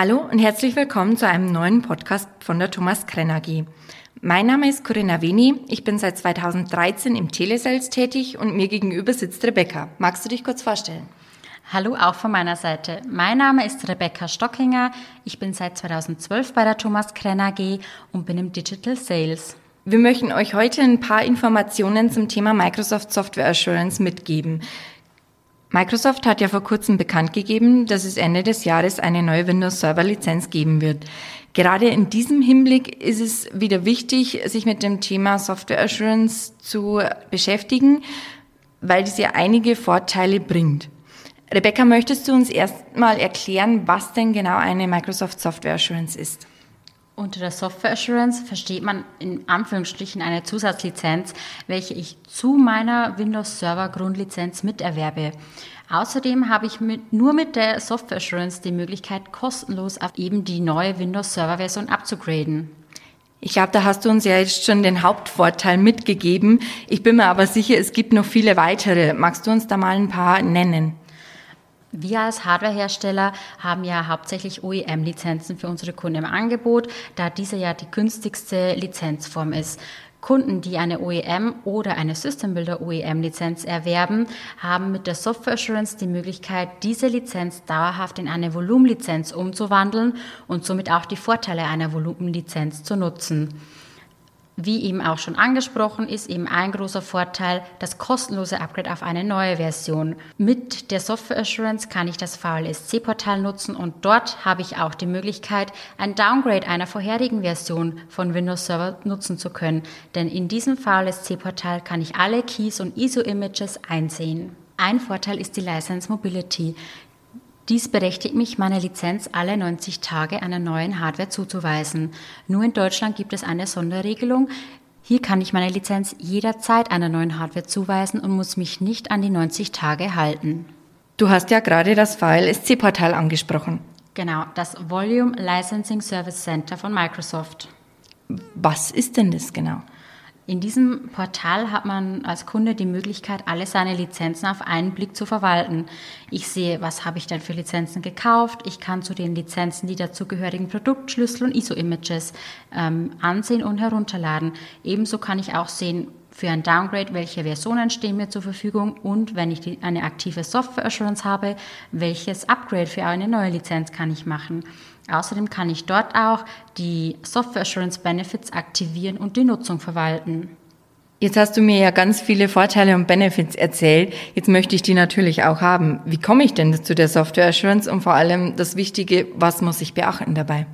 Hallo und herzlich willkommen zu einem neuen Podcast von der Thomas Krenner AG. Mein Name ist Corinna Veni. Ich bin seit 2013 im Telesales tätig und mir gegenüber sitzt Rebecca. Magst du dich kurz vorstellen? Hallo auch von meiner Seite. Mein Name ist Rebecca Stockinger. Ich bin seit 2012 bei der Thomas Krenner AG und bin im Digital Sales. Wir möchten euch heute ein paar Informationen zum Thema Microsoft Software Assurance mitgeben. Microsoft hat ja vor kurzem bekannt gegeben, dass es Ende des Jahres eine neue Windows Server Lizenz geben wird. Gerade in diesem Hinblick ist es wieder wichtig, sich mit dem Thema Software Assurance zu beschäftigen, weil dies ja einige Vorteile bringt. Rebecca, möchtest du uns erstmal erklären, was denn genau eine Microsoft Software Assurance ist? Unter der Software Assurance versteht man in Anführungsstrichen eine Zusatzlizenz, welche ich zu meiner Windows Server Grundlizenz miterwerbe. Außerdem habe ich mit, nur mit der Software Assurance die Möglichkeit, kostenlos auf eben die neue Windows Server Version abzugraden. Ich glaube, da hast du uns ja jetzt schon den Hauptvorteil mitgegeben. Ich bin mir aber sicher, es gibt noch viele weitere. Magst du uns da mal ein paar nennen? Wir als Hardwarehersteller haben ja hauptsächlich OEM-Lizenzen für unsere Kunden im Angebot, da diese ja die günstigste Lizenzform ist. Kunden, die eine OEM oder eine System Builder OEM Lizenz erwerben, haben mit der Software Assurance die Möglichkeit, diese Lizenz dauerhaft in eine Volumenlizenz umzuwandeln und somit auch die Vorteile einer Volumenlizenz zu nutzen. Wie eben auch schon angesprochen, ist eben ein großer Vorteil das kostenlose Upgrade auf eine neue Version. Mit der Software Assurance kann ich das VLSC-Portal nutzen und dort habe ich auch die Möglichkeit, ein Downgrade einer vorherigen Version von Windows Server nutzen zu können. Denn in diesem VLSC-Portal kann ich alle Keys und ISO-Images einsehen. Ein Vorteil ist die License Mobility. Dies berechtigt mich, meine Lizenz alle 90 Tage einer neuen Hardware zuzuweisen. Nur in Deutschland gibt es eine Sonderregelung. Hier kann ich meine Lizenz jederzeit einer neuen Hardware zuweisen und muss mich nicht an die 90 Tage halten. Du hast ja gerade das VLSC-Portal angesprochen. Genau, das Volume Licensing Service Center von Microsoft. Was ist denn das genau? In diesem Portal hat man als Kunde die Möglichkeit, alle seine Lizenzen auf einen Blick zu verwalten. Ich sehe, was habe ich denn für Lizenzen gekauft. Ich kann zu den Lizenzen die dazugehörigen Produktschlüssel und ISO-Images ähm, ansehen und herunterladen. Ebenso kann ich auch sehen, für ein Downgrade, welche Versionen stehen mir zur Verfügung und wenn ich die, eine aktive Software Assurance habe, welches Upgrade für eine neue Lizenz kann ich machen. Außerdem kann ich dort auch die Software Assurance Benefits aktivieren und die Nutzung verwalten. Jetzt hast du mir ja ganz viele Vorteile und Benefits erzählt. Jetzt möchte ich die natürlich auch haben. Wie komme ich denn zu der Software Assurance und vor allem das Wichtige, was muss ich beachten dabei?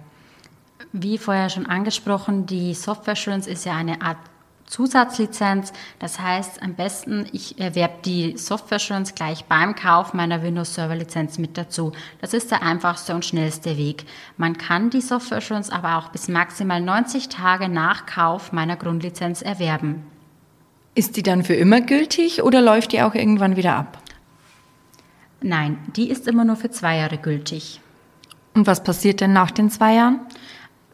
Wie vorher schon angesprochen, die Software Assurance ist ja eine Art Zusatzlizenz. Das heißt, am besten, ich erwerbe die Software Assurance gleich beim Kauf meiner Windows Server Lizenz mit dazu. Das ist der einfachste und schnellste Weg. Man kann die Software Assurance aber auch bis maximal 90 Tage nach Kauf meiner Grundlizenz erwerben. Ist die dann für immer gültig oder läuft die auch irgendwann wieder ab? Nein, die ist immer nur für zwei Jahre gültig. Und was passiert denn nach den zwei Jahren?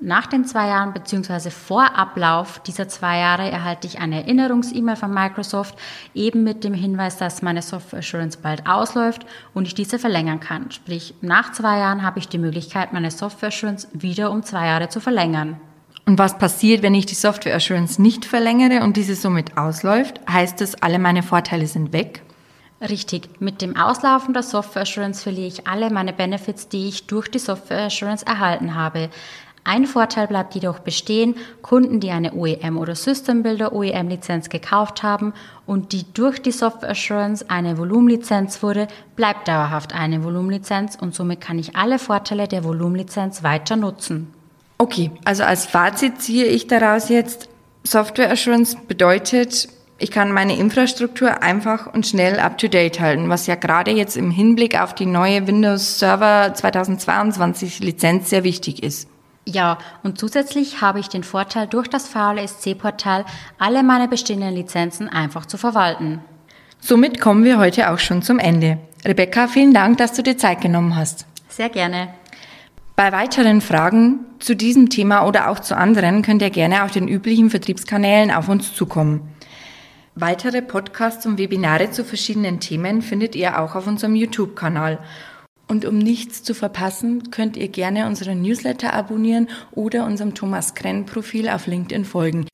Nach den zwei Jahren bzw. vor Ablauf dieser zwei Jahre erhalte ich eine Erinnerungs-E-Mail von Microsoft, eben mit dem Hinweis, dass meine Software Assurance bald ausläuft und ich diese verlängern kann. Sprich, nach zwei Jahren habe ich die Möglichkeit, meine Software Assurance wieder um zwei Jahre zu verlängern. Und was passiert, wenn ich die Software Assurance nicht verlängere und diese somit ausläuft? Heißt es, alle meine Vorteile sind weg? Richtig. Mit dem Auslaufen der Software Assurance verliere ich alle meine Benefits, die ich durch die Software Assurance erhalten habe. Ein Vorteil bleibt jedoch bestehen, Kunden, die eine OEM oder System Builder OEM Lizenz gekauft haben und die durch die Software Assurance eine Volumenlizenz wurde, bleibt dauerhaft eine Volumenlizenz und somit kann ich alle Vorteile der Volumenlizenz weiter nutzen. Okay, also als Fazit ziehe ich daraus jetzt, Software Assurance bedeutet, ich kann meine Infrastruktur einfach und schnell up-to-date halten, was ja gerade jetzt im Hinblick auf die neue Windows Server 2022 Lizenz sehr wichtig ist. Ja, und zusätzlich habe ich den Vorteil, durch das VLSC-Portal alle meine bestehenden Lizenzen einfach zu verwalten. Somit kommen wir heute auch schon zum Ende. Rebecca, vielen Dank, dass du dir Zeit genommen hast. Sehr gerne. Bei weiteren Fragen zu diesem Thema oder auch zu anderen könnt ihr gerne auf den üblichen Vertriebskanälen auf uns zukommen. Weitere Podcasts und Webinare zu verschiedenen Themen findet ihr auch auf unserem YouTube-Kanal Und um nichts zu verpassen, könnt ihr gerne unseren Newsletter abonnieren oder unserem Thomas Krenn Profil auf LinkedIn folgen.